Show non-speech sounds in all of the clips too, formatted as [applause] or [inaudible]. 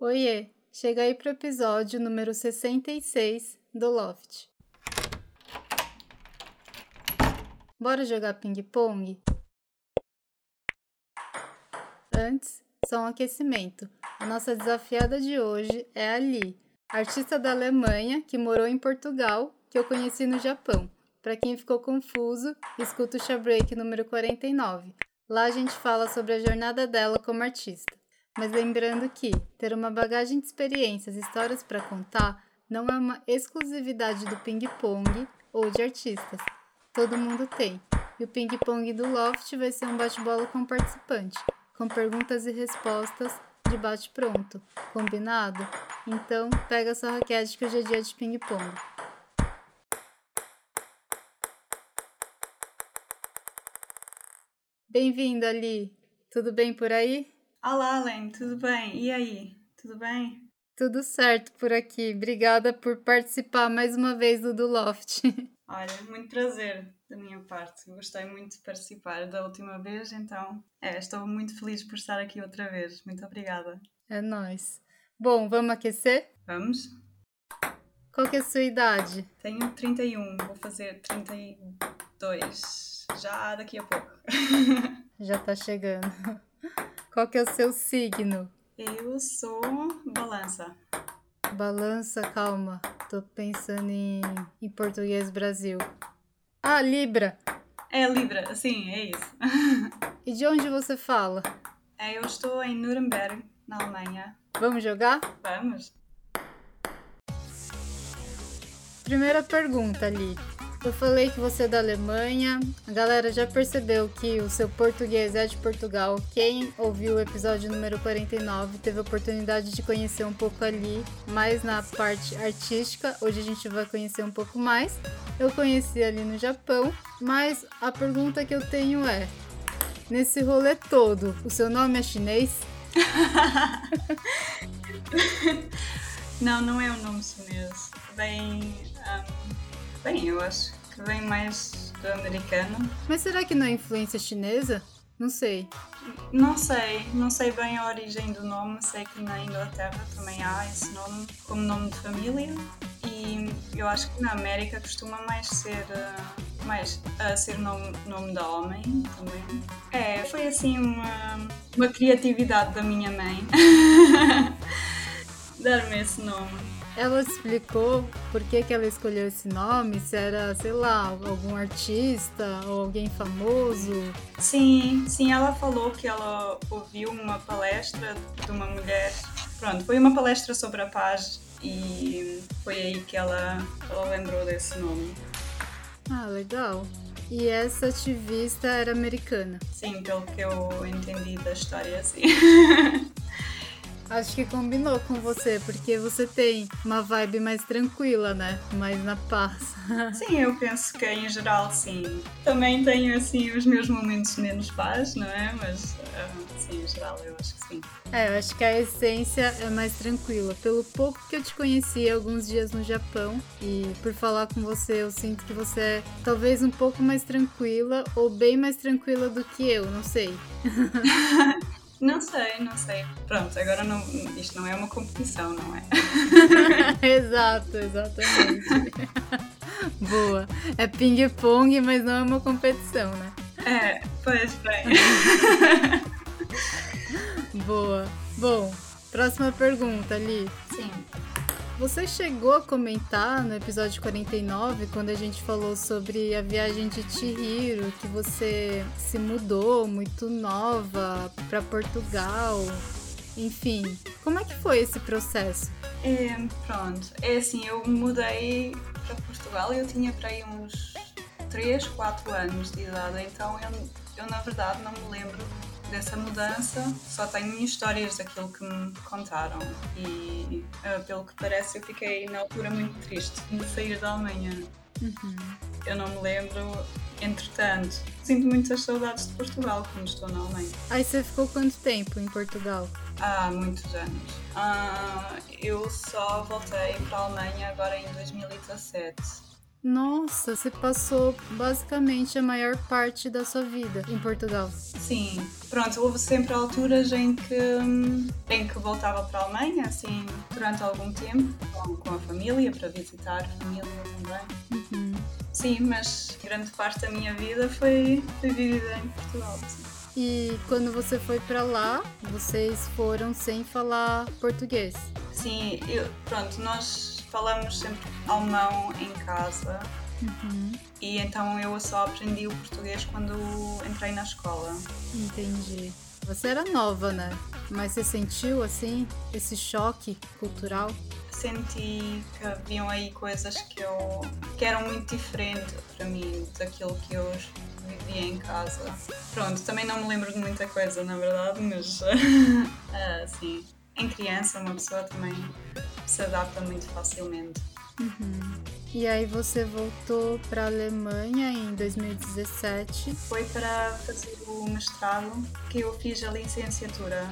Oiê, chega aí pro episódio número 66 do Loft. Bora jogar ping-pong? Antes, só um aquecimento. A nossa desafiada de hoje é a Li, artista da Alemanha que morou em Portugal, que eu conheci no Japão. Para quem ficou confuso, escuta o Shabreak número 49. Lá a gente fala sobre a jornada dela como artista. Mas lembrando que ter uma bagagem de experiências e histórias para contar não é uma exclusividade do ping-pong ou de artistas. Todo mundo tem. E o ping-pong do Loft vai ser um bate-bola com participante, com perguntas e respostas de bate-pronto. Combinado? Então, pega sua raquete que hoje é dia de ping-pong. Bem-vinda, Ali. Tudo bem por aí? Olá, Len, tudo bem? E aí? Tudo bem? Tudo certo por aqui. Obrigada por participar mais uma vez do Do Loft. [laughs] Olha, muito prazer da minha parte. Gostei muito de participar da última vez, então é, estou muito feliz por estar aqui outra vez. Muito obrigada. É nóis. Bom, vamos aquecer? Vamos? Qual que é a sua idade? Tenho 31, vou fazer 32 já daqui a pouco. [laughs] Já tá chegando. Qual que é o seu signo? Eu sou balança. Balança, calma. Tô pensando em, em português Brasil. Ah, Libra. É Libra, sim, é isso. [laughs] e de onde você fala? É, eu estou em Nuremberg, na Alemanha. Vamos jogar? Vamos. Primeira pergunta, ali. Eu falei que você é da Alemanha. A galera já percebeu que o seu português é de Portugal. Quem ouviu o episódio número 49 teve a oportunidade de conhecer um pouco ali, mais na parte artística. Hoje a gente vai conhecer um pouco mais. Eu conheci ali no Japão, mas a pergunta que eu tenho é: nesse rolê todo, o seu nome é chinês? [laughs] não, não é um nome chinês. Bem. Um Bem, eu acho que vem mais do americano. Mas será que não é influência chinesa? Não sei. Não sei, não sei bem a origem do nome. Sei que na Inglaterra também há esse nome como nome de família. E eu acho que na América costuma mais ser uh, mais a ser nome, nome de homem também. É, foi assim uma, uma criatividade da minha mãe [laughs] dar-me esse nome. Ela explicou por que, que ela escolheu esse nome, se era, sei lá, algum artista ou alguém famoso. Sim, sim, ela falou que ela ouviu uma palestra de uma mulher. Pronto, foi uma palestra sobre a paz e foi aí que ela, ela lembrou desse nome. Ah, legal. E essa ativista era americana? Sim, pelo que eu entendi da história, sim. [laughs] Acho que combinou com você, porque você tem uma vibe mais tranquila, né? Mais na paz. [laughs] Sim, eu penso que em geral, sim. Também tenho, assim, os meus momentos menos paz, não é? Mas, uh, sim, em geral, eu acho que sim. É, eu acho que a essência é mais tranquila. Pelo pouco que eu te conheci alguns dias no Japão, e por falar com você, eu sinto que você é talvez um pouco mais tranquila, ou bem mais tranquila do que eu, não sei. [laughs] Não sei, não sei. Pronto, agora não, isto não é uma competição, não é? [laughs] Exato, exatamente. [laughs] Boa. É ping-pong, mas não é uma competição, né? É, pois bem. [laughs] Boa. Bom, próxima pergunta, ali. Sim. Você chegou a comentar no episódio 49, quando a gente falou sobre a viagem de Chihiro, que você se mudou muito nova para Portugal. Enfim, como é que foi esse processo? É, pronto, é assim, eu mudei para Portugal e eu tinha para aí uns 3, 4 anos de idade, então eu, eu na verdade não me lembro dessa mudança, só tenho histórias daquilo que me contaram. E uh, pelo que parece, eu fiquei na altura muito triste de sair da Alemanha. Uhum. Eu não me lembro, entretanto, sinto muitas saudades de Portugal quando estou na Alemanha. Aí você ficou quanto tempo em Portugal? Há muitos anos. Uh, eu só voltei para a Alemanha agora em 2017. Nossa, você passou basicamente a maior parte da sua vida em Portugal. Sim, pronto, houve sempre alturas em que, em que voltava para a Alemanha, assim, durante algum tempo, com, a família, para visitar a família também. Uhum. Sim, mas grande parte da minha vida foi, foi vivida em Portugal. Sim. E quando você foi para lá, vocês foram sem falar português? Sim, eu, pronto, nós falamos sempre alemão em casa. Uhum. E então eu só aprendi o português quando entrei na escola. Entendi. Você era nova, né? Mas você sentiu assim esse choque cultural? Senti que haviam aí coisas que eu que eram muito diferentes para mim daquilo que eu vivia em casa. Pronto, também não me lembro de muita coisa, na verdade, mas [laughs] assim, em criança uma pessoa também se adapta muito facilmente. Uhum. E aí você voltou para a Alemanha em 2017? Foi para fazer o mestrado que eu fiz a licenciatura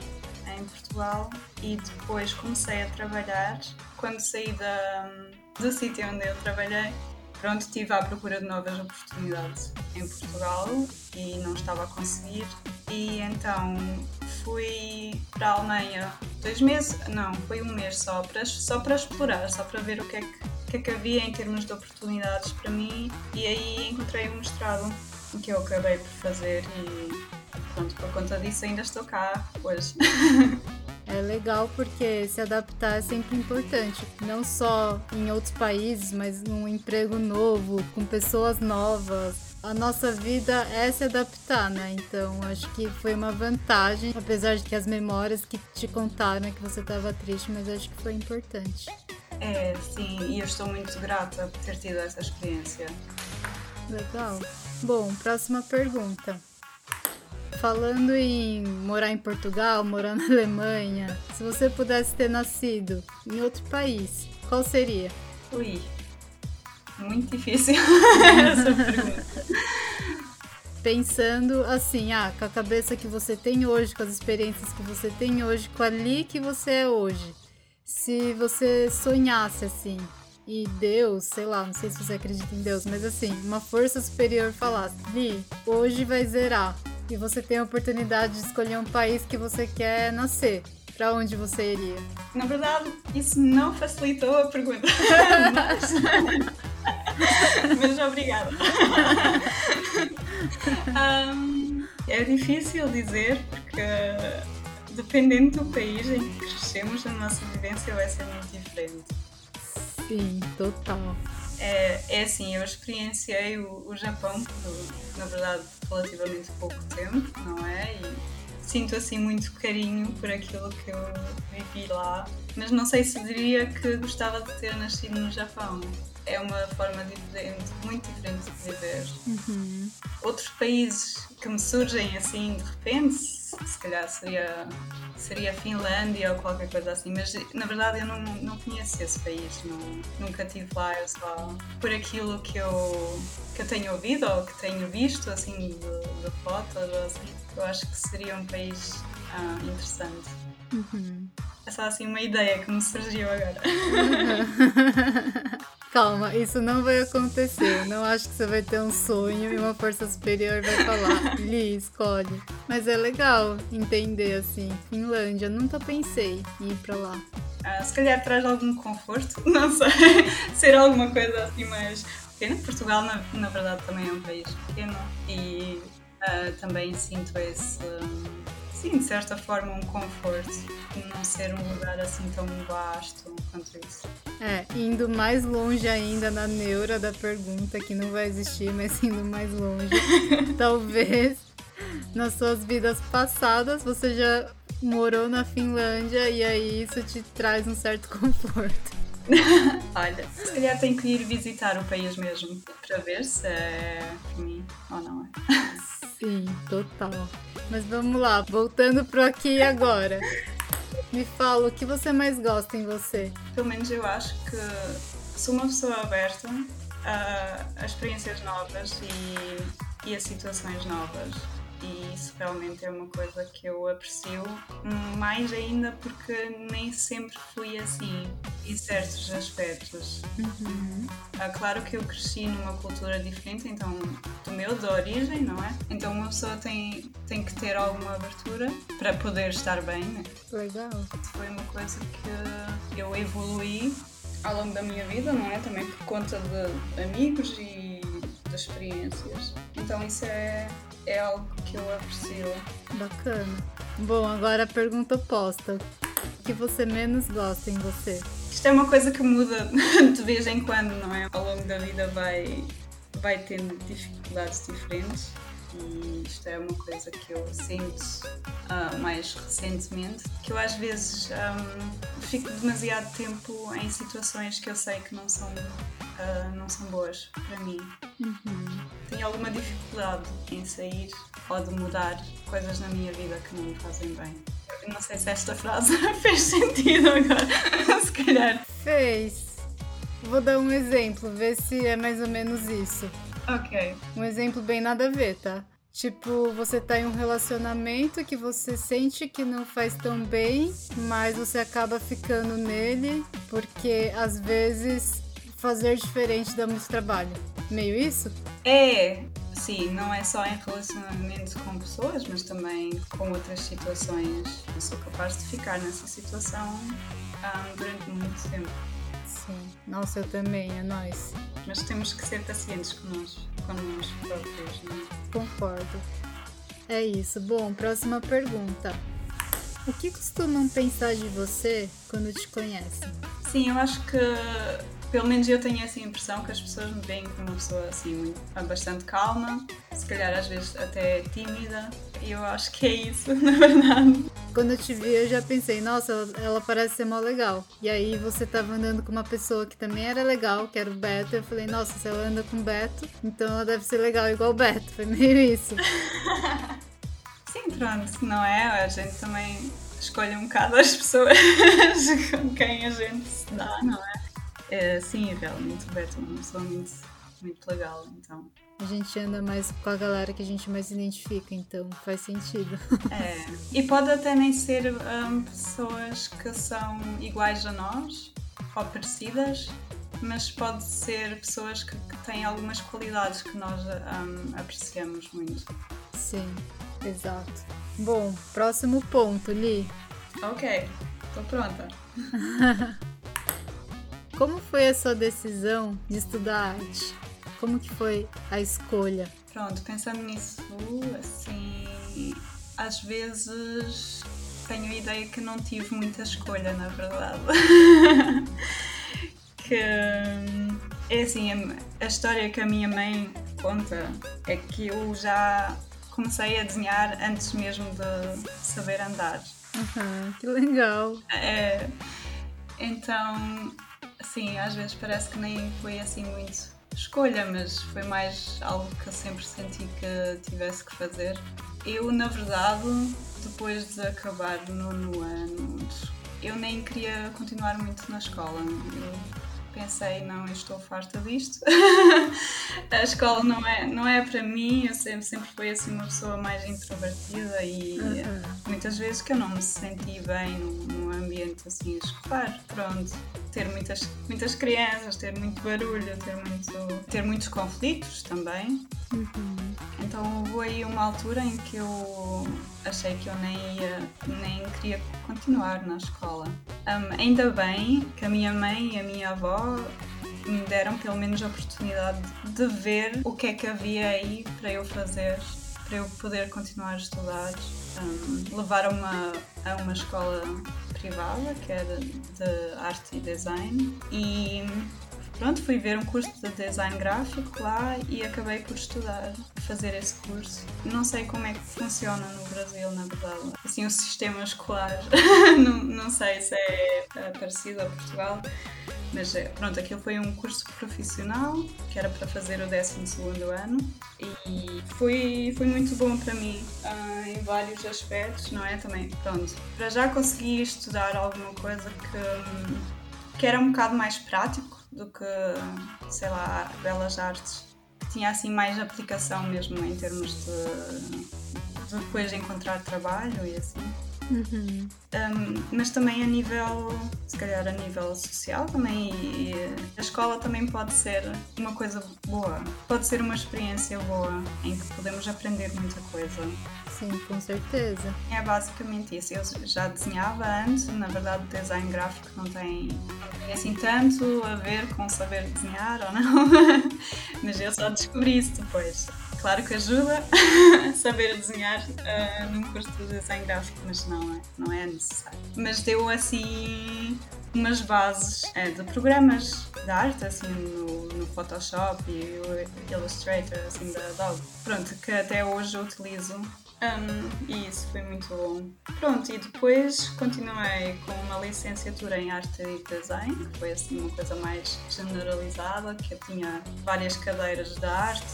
em Portugal e depois comecei a trabalhar. Quando saí da, do sítio onde eu trabalhei, pronto, estive à procura de novas oportunidades em Portugal e não estava a conseguir. E então fui para a Alemanha dois meses, não, foi um mês só para, só para explorar, só para ver o que é que, que, é que havia em termos de oportunidades para mim. E aí encontrei um mestrado que eu acabei por fazer e pronto, por conta disso ainda estou cá hoje. [laughs] É legal porque se adaptar é sempre importante, não só em outros países, mas num emprego novo, com pessoas novas. A nossa vida é se adaptar, né? Então acho que foi uma vantagem, apesar de que as memórias que te contaram é que você estava triste, mas acho que foi importante. É, sim, e eu estou muito grata por ter tido essa experiência. Legal. Bom, próxima pergunta. Falando em morar em Portugal, morar na [laughs] Alemanha, se você pudesse ter nascido em outro país, qual seria? Ui, muito difícil [laughs] essa pergunta. Pensando assim, ah, com a cabeça que você tem hoje, com as experiências que você tem hoje, com ali que você é hoje. Se você sonhasse assim, e Deus, sei lá, não sei se você acredita em Deus, mas assim, uma força superior falasse, Li, hoje vai zerar e você tem a oportunidade de escolher um país que você quer nascer, para onde você iria? Na verdade, isso não facilitou a pergunta. [laughs] mas... [laughs] mas obrigada. [laughs] um, é difícil dizer porque dependendo do país em que crescemos, a nossa vivência vai ser muito diferente. Sim, total. É, é assim, eu experienciei o, o Japão por, na verdade, relativamente pouco tempo, não é? E sinto assim muito carinho por aquilo que eu vivi lá, mas não sei se diria que gostava de ter nascido no Japão. É uma forma diferente, muito diferente de viver. Uhum. Outros países que me surgem assim de repente, se calhar seria, seria a Finlândia ou qualquer coisa assim, mas na verdade eu não, não conheço esse país, não, nunca estive lá, eu só por aquilo que eu, que eu tenho ouvido ou que tenho visto assim de, de fotos, assim, eu acho que seria um país ah, interessante. Uhum. É só assim uma ideia que me surgiu agora. Uhum. [laughs] [laughs] Calma, isso não vai acontecer. Não acho que você vai ter um sonho e uma força superior vai falar, [laughs] Li, escolhe. Mas é legal entender assim. Finlândia, nunca pensei em ir pra lá. Ah, se calhar traz algum conforto, [laughs] não sei, ser alguma coisa assim mais pequena. Portugal, na, na verdade, também é um país pequeno e uh, também sinto esse. Um, sim, de certa forma, um conforto não ser um lugar assim tão vasto quanto isso. É, indo mais longe ainda na neura da pergunta, que não vai existir, mas [laughs] indo mais longe. [laughs] talvez nas suas vidas passadas você já morou na Finlândia e aí isso te traz um certo [laughs] conforto. Olha, se calhar tenho que ir visitar o país mesmo para ver se é para mim ou não é. Sim, total. Mas vamos lá, voltando pro aqui e agora. Me fala, o que você mais gosta em você? Pelo menos eu acho que sou uma pessoa aberta a, experiências novas e, e a situações novas. E isso realmente é uma coisa que eu aprecio mais ainda porque nem sempre fui assim em certos aspectos. Uhum. Ah, claro que eu cresci numa cultura diferente, então do meu, da origem, não é? Então uma pessoa tem, tem que ter alguma abertura para poder estar bem, né? Legal. Foi uma coisa que eu evoluí ao longo da minha vida, não é? Também por conta de amigos e de experiências. Então isso é, é algo que eu aprecio. Bacana. Bom, agora a pergunta oposta. O que você menos gosta em você? Isto é uma coisa que muda [laughs] de vez em quando, não é? Ao longo da vida vai, vai tendo dificuldades diferentes e isto é uma coisa que eu sinto uh, mais recentemente, que eu às vezes um, fico demasiado tempo em situações que eu sei que não são, uh, não são boas para mim. Uhum. Tenho alguma dificuldade em sair ou de mudar coisas na minha vida que não me fazem bem. Não sei se esta frase [laughs] fez sentido agora, [laughs] se calhar. Fez. Vou dar um exemplo, ver se é mais ou menos isso. Ok. Um exemplo bem nada a ver, tá? Tipo, você tá em um relacionamento que você sente que não faz tão bem, mas você acaba ficando nele porque às vezes fazer diferente dá muito trabalho. Meio isso? É, sim, não é só em relacionamento com pessoas, mas também com outras situações. Eu sou capaz de ficar nessa situação um, durante muito tempo. Sim. Nossa, eu também, é nós. Mas temos que ser pacientes connosco, connosco próprios, não é? Concordo. É isso. Bom, próxima pergunta. O que costumam pensar de você quando te conhecem? Sim, eu acho que pelo menos eu tenho essa impressão que as pessoas me veem como uma pessoa assim bastante calma, se calhar às vezes até tímida, e eu acho que é isso, [laughs] na verdade. Quando eu te vi, eu já pensei, nossa, ela, ela parece ser mó legal. E aí você tava andando com uma pessoa que também era legal, que era o Beto, eu falei, nossa, se ela anda com o Beto, então ela deve ser legal igual o Beto. Foi meio isso. [laughs] Sim, pronto, não é? A gente também escolhe um bocado as pessoas [laughs] com quem a gente se dá, não é? É sim, realmente o Beto é uma pessoa muito, muito legal, então. A gente anda mais com a galera que a gente mais identifica, então faz sentido. [laughs] É. E pode até nem ser um, pessoas que são iguais a nós ou parecidas, mas pode ser pessoas que, que têm algumas qualidades que nós um, apreciamos muito. Sim, exato. Bom, próximo ponto, Li. Ok, estou pronta. [laughs] Como foi a sua decisão de estudar arte? Como que foi a escolha? Pronto, pensando nisso, assim, às vezes tenho a ideia que não tive muita escolha, na verdade. [laughs] que é assim, a história que a minha mãe conta é que eu já comecei a desenhar antes mesmo de saber andar. Uhum, que legal! É, então, assim, às vezes parece que nem foi assim muito escolha, mas foi mais algo que eu sempre senti que tivesse que fazer. Eu, na verdade, depois de acabar no nono ano, eu nem queria continuar muito na escola. Eu pensei, não, eu estou farta disto. [laughs] a escola não é, não é para mim, eu sempre, sempre fui assim uma pessoa mais introvertida e uhum. muitas vezes que eu não me senti bem num, ambiente assim escolar. Pronto, ter muitas, muitas crianças, ter muito barulho, ter, muito, ter muitos conflitos também. Uhum. Então houve aí uma altura em que eu achei que eu nem ia, nem queria continuar na escola. Um, ainda bem que a minha mãe e a minha avó me deram pelo menos a oportunidade de ver o que é que havia aí para eu fazer, para eu poder continuar a estudar. Um, levar uma, a uma escola privada que era de arte e design e pronto, fui ver um curso de design gráfico lá e acabei por estudar, fazer esse curso. Não sei como é que funciona no Brasil, na verdade. Assim, o sistema escolar, [laughs] não, não sei se é, é parecido a Portugal, mas é, pronto, aquilo foi um curso profissional que era para fazer o 12 ano e foi, foi muito bom para mim uh, em vários aspectos, não é? Também, pronto, para já consegui estudar alguma coisa que, que era um bocado mais prático do que, sei lá, belas artes. tinha assim mais aplicação mesmo em termos de, de depois encontrar trabalho e assim. Uhum. Um, mas também a nível, se calhar a nível social também, e a escola também pode ser uma coisa boa, pode ser uma experiência boa em que podemos aprender muita coisa. Sim, com certeza. É basicamente isso. Eu já desenhava antes, na verdade, o design gráfico não tem, não tem assim tanto a ver com saber desenhar ou não, [laughs] mas eu só descobri isso depois. Claro que ajuda a [laughs] saber desenhar uh, num curso de design gráfico, mas não é, não é necessário. Mas deu assim umas bases é, de programas de arte, assim no, no Photoshop e o Illustrator, assim da Adobe. Pronto, que até hoje eu utilizo um, e isso foi muito bom. Pronto, e depois continuei com uma licenciatura em arte e design, que foi assim uma coisa mais generalizada, que eu tinha várias cadeiras de arte,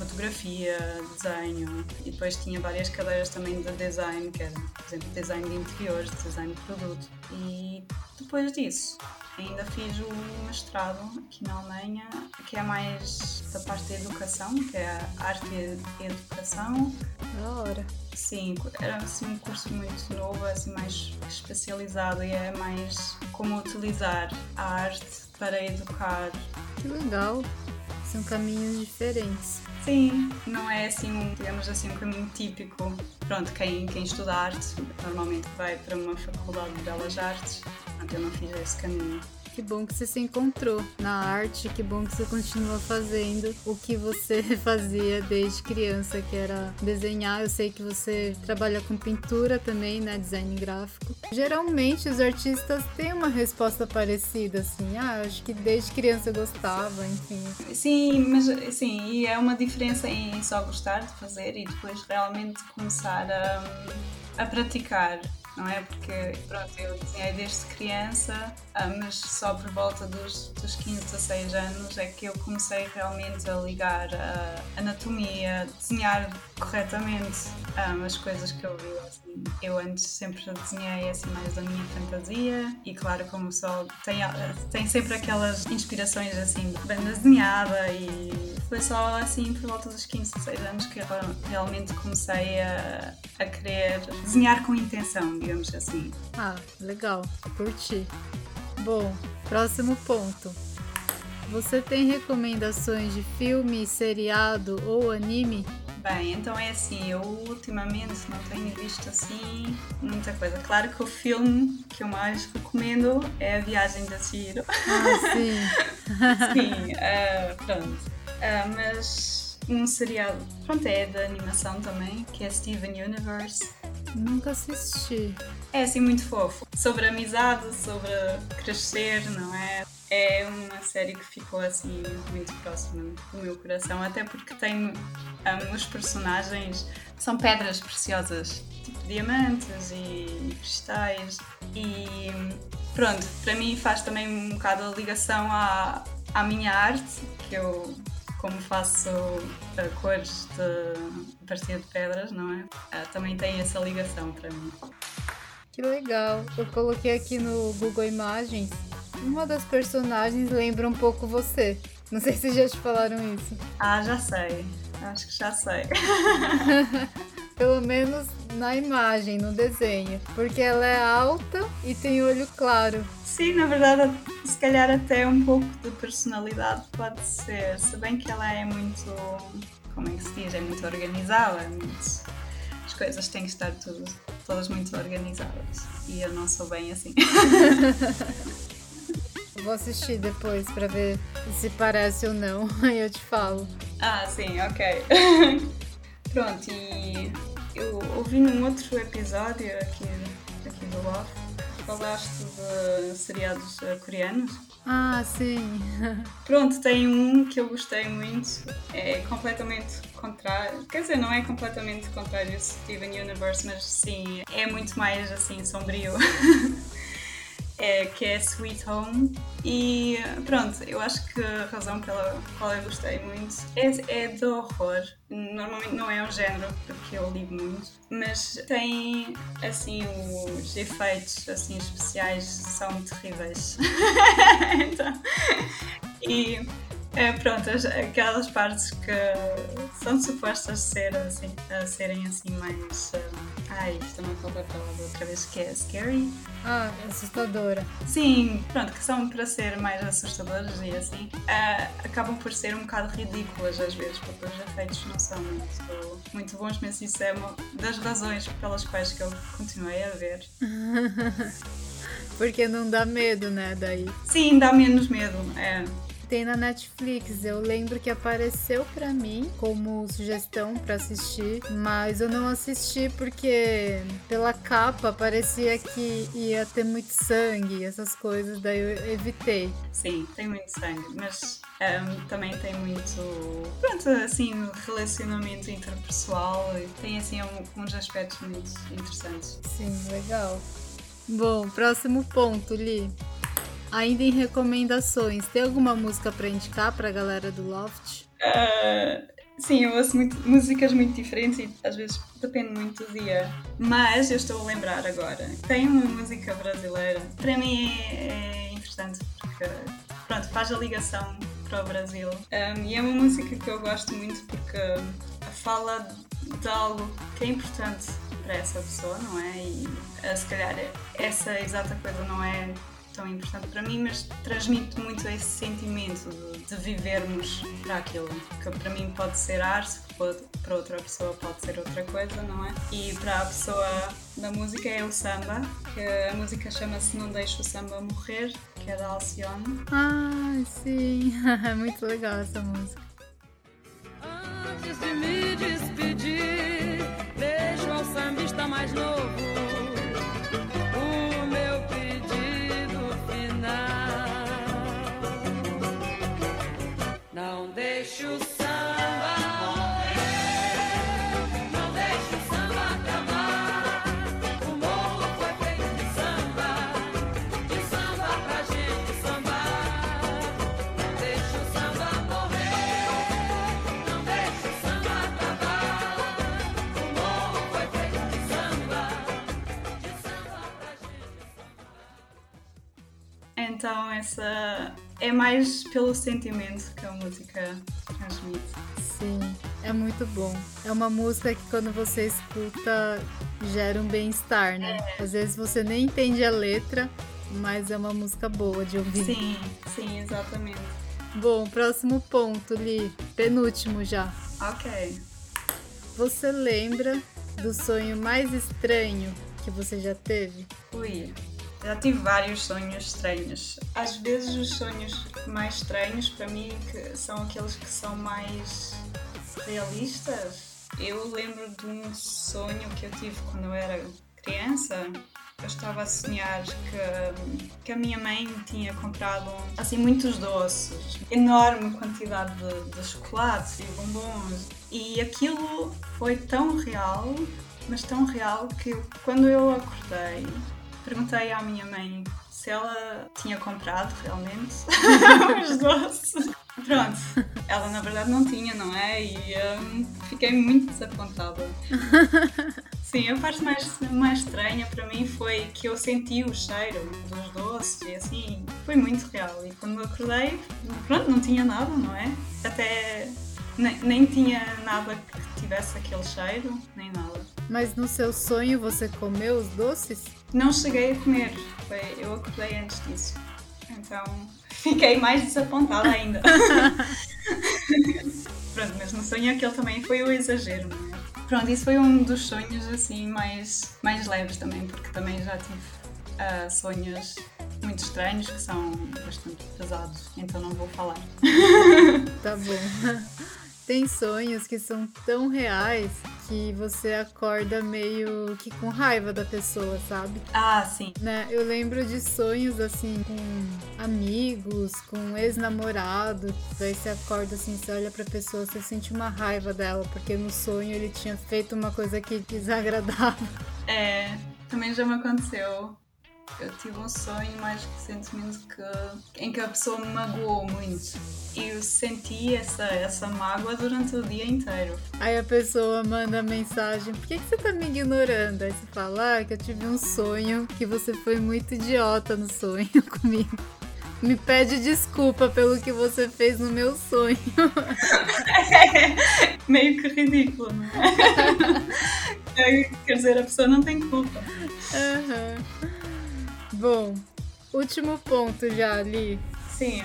fotografia, desenho, e depois tinha várias cadeiras também de design, que era, por exemplo, design de interiores, design de produto. E depois disso, ainda fiz o mestrado aqui na Alemanha, que é mais da parte da educação, que é a arte e educação. Da hora. Sim, era assim um curso muito novo, assim mais especializado e é mais como utilizar a arte para educar. Que legal. São caminhos diferentes. Sim, não é assim um, digamos assim, um caminho típico. Pronto, quem, quem estuda arte normalmente vai para uma faculdade de belas artes. Portanto, eu não fiz esse caminho. Que bom que você se encontrou na arte, que bom que você continua fazendo o que você [laughs] fazia desde criança, que era desenhar. Eu sei que você trabalha com pintura também, né? Design gráfico. Geralmente os artistas têm uma resposta parecida, assim. Ah, acho que desde criança eu gostava, enfim. Sim, mas sim, e é uma diferença em só gostar de fazer e depois realmente começar a, a praticar não é? Porque, pronto, eu desenhei desde criança, ah, mas só por volta dos, dos 15, 16 anos é que eu comecei realmente a ligar a anatomia, desenhar corretamente um, as coisas que eu vi. Assim. Eu antes sempre desenhei assim mais da minha fantasia e claro como o sol tem, tem sempre aquelas inspirações assim bem desenhada e foi só assim por volta dos 15, 16 anos que eu realmente comecei a, a querer desenhar com intenção, digamos assim. Ah, legal, curti. Bom, próximo ponto. Você tem recomendações de filme, seriado ou anime Bem, então é assim, eu ultimamente não tenho visto assim muita coisa. Claro que o filme que eu mais recomendo é A Viagem da Ciro. Ah, sim. [laughs] sim, uh, pronto. Uh, mas um seriado, pronto, é da animação também, que é Steven Universe. Nunca assisti. É assim muito fofo. Sobre amizade, sobre crescer, não é? é uma série que ficou assim muito próxima do meu coração, até porque tem um, os personagens são pedras preciosas, tipo diamantes e cristais e pronto, para mim faz também um bocado a ligação à, à minha arte, que eu como faço uh, cores de, a partir de pedras, não é? Uh, também tem essa ligação para mim. Que legal! Eu coloquei aqui no Google Imagens uma das personagens lembra um pouco você. Não sei se já te falaram isso. Ah, já sei. Acho que já sei. [laughs] Pelo menos na imagem, no desenho. Porque ela é alta e tem olho claro. Sim, na verdade, se calhar até um pouco de personalidade pode ser. Se bem que ela é muito. Como é que se diz? É muito organizada. É muito... As coisas têm que estar tudo, todas muito organizadas. E eu não sou bem assim. [laughs] Vou assistir depois pra ver se parece ou não. [laughs] Aí eu te falo. Ah, sim, ok. [laughs] Pronto, e eu ouvi num outro episódio aqui, aqui do Love, falaste de seriados uh, coreanos. Ah, sim. [laughs] Pronto, tem um que eu gostei muito, é completamente contrário, quer dizer, não é completamente contrário ao Steven Universe, mas sim, é muito mais assim sombrio. [laughs] é, que é Sweet Home. E pronto, eu acho que a razão pela qual eu gostei muito é, é de horror. Normalmente não é um género porque eu ligo muito, mas tem assim os efeitos assim especiais são terríveis. [laughs] então, e É, pronto, aquelas partes que são supostas ser assim, a serem assim mais. Um, ai, estou a faltar a palavra outra vez, que é scary. Ah, assustadora. Sim, pronto, que são para ser mais assustadoras e assim, uh, acabam por ser um bocado ridículas às vezes, porque os efeitos não são muito, muito bons, mas isso é uma das razões pelas quais que eu continuei a ver. [laughs] porque não dá medo, né, daí? Sim, dá menos medo, é tem na Netflix. Eu lembro que apareceu para mim como sugestão para assistir, mas eu não assisti porque pela capa parecia que ia ter muito sangue, essas coisas, daí eu evitei. Sim, tem muito sangue, mas um, também tem muito, pronto, assim, relacionamento interpessoal e tem assim uns aspectos muito interessantes. Sim, legal. Bom, próximo ponto, Li. Ainda em recomendações, tem alguma música para indicar para a galera do Loft? Uh, sim, eu ouço muito, músicas muito diferentes e às vezes depende muito do dia. Mas eu estou a lembrar agora. Tem uma música brasileira. Para mim é, é interessante porque pronto, faz a ligação para o Brasil. Um, e é uma música que eu gosto muito porque fala de algo que é importante para essa pessoa, não é? E se calhar essa exata coisa não é tão importante para mim, mas transmite muito esse sentimento de, de vivermos para aquilo, que para mim pode ser arte, para outra pessoa pode ser outra coisa, não é? E para a pessoa da música é o samba, que a música chama-se Não Deixo o Samba Morrer, que é da Alcione. Ah, sim, é [laughs] muito legal essa música. Antes de me despedir, deixo ao sambista mais novo essa é mais pelo sentimento que a música transmite. Sim, é muito bom. É uma música que quando você escuta gera um bem-estar, né? É. Às vezes você nem entende a letra, mas é uma música boa de ouvir. Sim, sim, exatamente. Bom, próximo ponto, Li. Penúltimo já. Ok. Você lembra do sonho mais estranho que você já teve? Ui, já tive vários sonhos estranhos. Às vezes os sonhos mais estranhos para mim são aqueles que são mais realistas. Eu lembro de um sonho que eu tive quando eu era criança. Eu estava a sonhar que, que a minha mãe tinha comprado assim muitos doces, enorme quantidade de, de chocolates e bombons. E aquilo foi tão real, mas tão real que quando eu acordei perguntei à minha mãe se ela tinha comprado realmente [laughs] os doces. Pronto, ela na verdade não tinha, não é? E um, fiquei muito desapontada. [laughs] Sim, a parte mais, mais estranha para mim foi que eu senti o cheiro dos doces e assim, foi muito real. E quando acordei, pronto, não tinha nada, não é? Até nem, nem tinha nada que tivesse aquele cheiro, nem nada. Mas no seu sonho você comeu os doces? Não cheguei a comer, foi, eu acordei antes disso. Então [laughs] fiquei mais desapontada ainda. [laughs] Pronto, mas no sonho aquele também foi o exagero, não é? Pronto, isso foi um dos sonhos assim mais, mais leves também, porque também já tive uh, sonhos muito estranhos que são bastante pesados, então não vou falar. tá bom. [laughs] Tem sonhos que são tão reais que você acorda meio que com raiva da pessoa, sabe? Ah, sim. Né? Eu lembro de sonhos assim com amigos, com ex-namorado, daí você acorda assim, você olha pra pessoa, você sente uma raiva dela, porque no sonho ele tinha feito uma coisa que [laughs] desagradável. É, também já me aconteceu. Eu tive um sonho mais recentemente que, em que a pessoa me magoou muito. E eu senti essa, essa mágoa durante o dia inteiro. Aí a pessoa manda mensagem: Por que, que você tá me ignorando? Aí você fala: ah, que eu tive um sonho que você foi muito idiota no sonho [laughs] comigo. Me pede desculpa pelo que você fez no meu sonho. É, [laughs] meio que ridículo, não [laughs] é? Quer dizer, a pessoa não tem culpa. Uhum. Bom, último ponto já ali. Sim.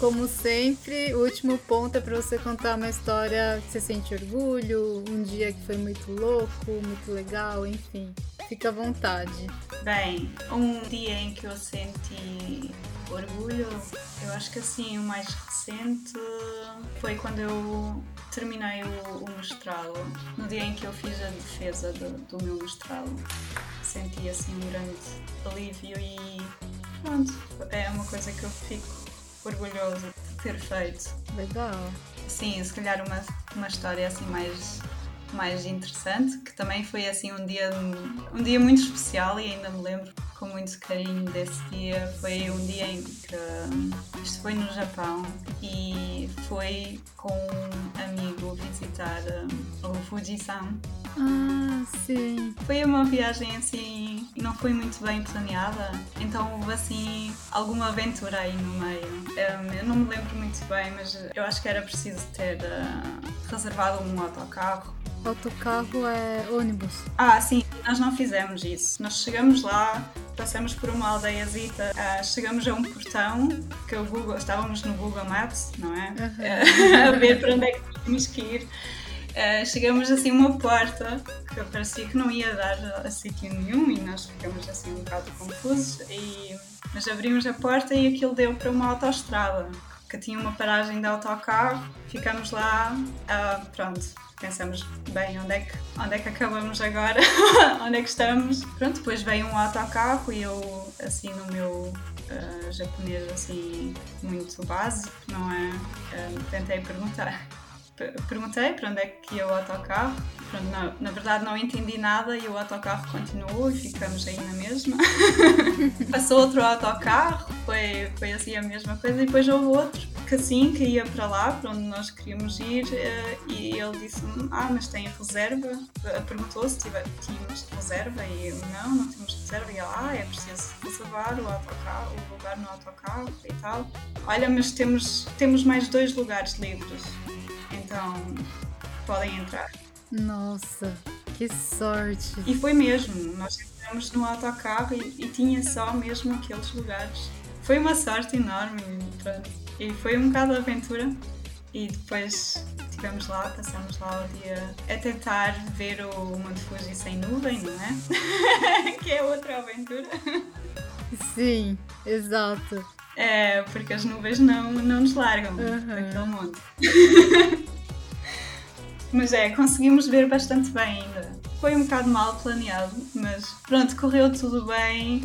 Como sempre, o último ponto é para você contar uma história que você sente orgulho, um dia que foi muito louco, muito legal, enfim. Fica à vontade. Bem, um dia em que eu senti orgulho, eu acho que assim, o mais recente foi quando eu terminei o, o mestrado. No dia em que eu fiz a defesa do, do meu mestrado. Senti assim um grande alívio e pronto, é uma coisa que eu fico orgulhoso de ter feito. Legal. Sim, se calhar uma, uma história assim mais, mais interessante, que também foi assim um dia, um dia muito especial e ainda me lembro com muito carinho desse dia. Foi um dia em que isto foi no Japão e foi com um amigo visitar o Fujisan. Ah, sim. Foi uma viagem assim, não foi muito bem planeada, então houve assim alguma aventura aí no meio. Um, eu não me lembro muito bem, mas eu acho que era preciso ter uh, reservado um autocarro Autocarro é ônibus. Ah, sim, nós não fizemos isso. Nós chegamos lá, passamos por uma aldeiazita, uh, chegamos a um portão, que o Google, estávamos no Google Maps, não é? Uhum. [laughs] a ver para onde é que tínhamos que ir. Uh, chegamos assim a uma porta que parecia que não ia dar a sítio nenhum e nós ficamos assim um bocado confusos e mas abrimos a porta e aquilo deu para uma autoestrada que tinha uma paragem de autocarro ficamos lá uh, pronto pensamos, bem, onde é que, onde é que acabamos agora? [laughs] onde é que estamos? Pronto, depois veio um autocarro e eu, assim, no meu uh, japonês, assim, muito básico, não é? Uh, tentei perguntar. Perguntei para onde é que ia o autocarro. Pronto, na, na verdade não entendi nada e o autocarro continuou e ficamos aí na mesma. [laughs] Passou outro autocarro, foi, foi assim a mesma coisa e depois houve outro que assim que ia para lá, para onde nós queríamos ir, uh, e ele disse-me, ah, mas tem reserva? Uh, Perguntou se tínhamos reserva e eu, não, não temos reserva. E ele, ah, é preciso reservar o autocarro, o lugar no autocarro e tal. Olha, mas temos, temos mais dois lugares livres, então podem entrar. Nossa, que sorte! E foi mesmo, nós entramos no autocarro e, e tinha só mesmo aqueles lugares. Foi uma sorte enorme, pronto. E foi um bocado de aventura. E depois estivemos lá, passamos lá o dia a tentar ver o Monte Fuji sem nuvem, não é? [laughs] que é outra aventura. Sim, exato. É, porque as nuvens não, não nos largam uhum. daquele monte. [laughs] mas é, conseguimos ver bastante bem ainda. Foi um bocado mal planeado, mas pronto, correu tudo bem.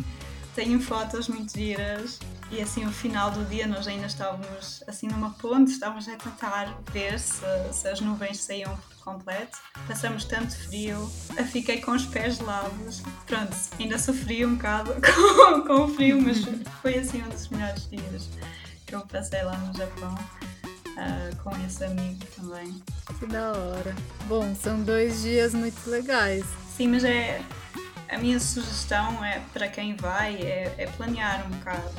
Tenho fotos muito giras e assim, o final do dia, nós ainda estávamos assim numa ponte, estávamos a tentar ver se, se as nuvens saíam por completo. Passamos tanto frio, eu fiquei com os pés gelados. Pronto, ainda sofri um bocado [laughs] com, com o frio, mas foi assim um dos melhores dias que eu passei lá no Japão. Uh, com esse amigo também. Que da hora. Bom, são dois dias muito legais. Sim, mas é, a minha sugestão é para quem vai é, é planear um bocado.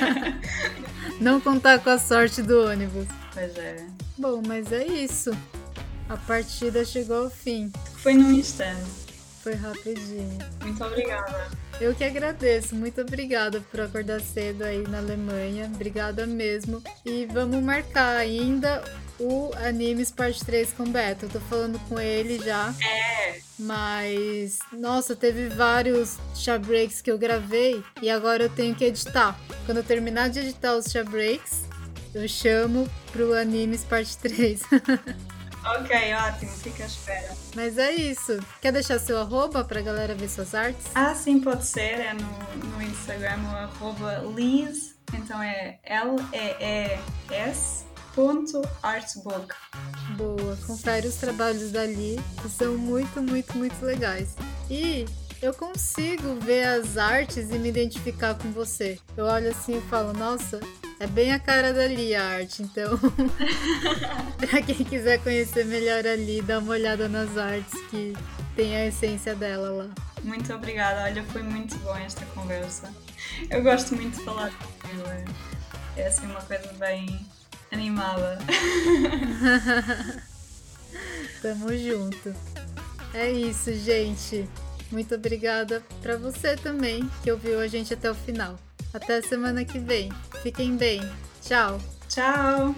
[laughs] Não contar com a sorte do ônibus. Pois é. Bom, mas é isso. A partida chegou ao fim. Foi num instante. Foi rapidinho. Muito obrigada. Eu que agradeço. Muito obrigada por acordar cedo aí na Alemanha. Obrigada mesmo. E vamos marcar ainda o Animes Parte 3 com Beto. Eu tô falando com ele já. É. Mas, nossa, teve vários chá breaks que eu gravei e agora eu tenho que editar. Quando eu terminar de editar os chá breaks, eu chamo pro Animes Parte 3. [laughs] ok, ótimo, fica à espera. Mas é isso. Quer deixar seu arroba pra galera ver suas artes? Ah, sim, pode ser. É no, no Instagram o arroba Liz. Então é L-E-E-S artbook. Boa, confere os trabalhos dali, que são muito, muito, muito legais. E eu consigo ver as artes e me identificar com você. Eu olho assim e falo, nossa, é bem a cara dali a arte, então. [laughs] pra quem quiser conhecer melhor ali, dá uma olhada nas artes que tem a essência dela lá. Muito obrigada, olha, foi muito bom esta conversa. Eu gosto muito de falar rádio. É, é assim uma coisa bem animada. [laughs] Tamo junto. É isso, gente. Muito obrigada para você também que ouviu a gente até o final. Até semana que vem. Fiquem bem. Tchau. Tchau.